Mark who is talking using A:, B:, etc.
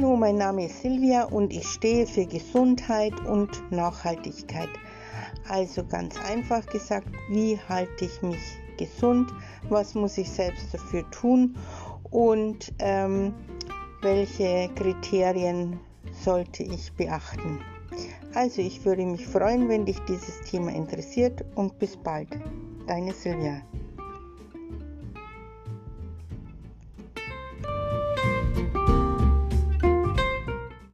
A: Hallo, mein Name ist Silvia und ich stehe für Gesundheit und Nachhaltigkeit. Also ganz einfach gesagt, wie halte ich mich gesund? Was muss ich selbst dafür tun? Und ähm, welche Kriterien sollte ich beachten? Also ich würde mich freuen, wenn dich dieses Thema interessiert und bis bald. Deine Silvia.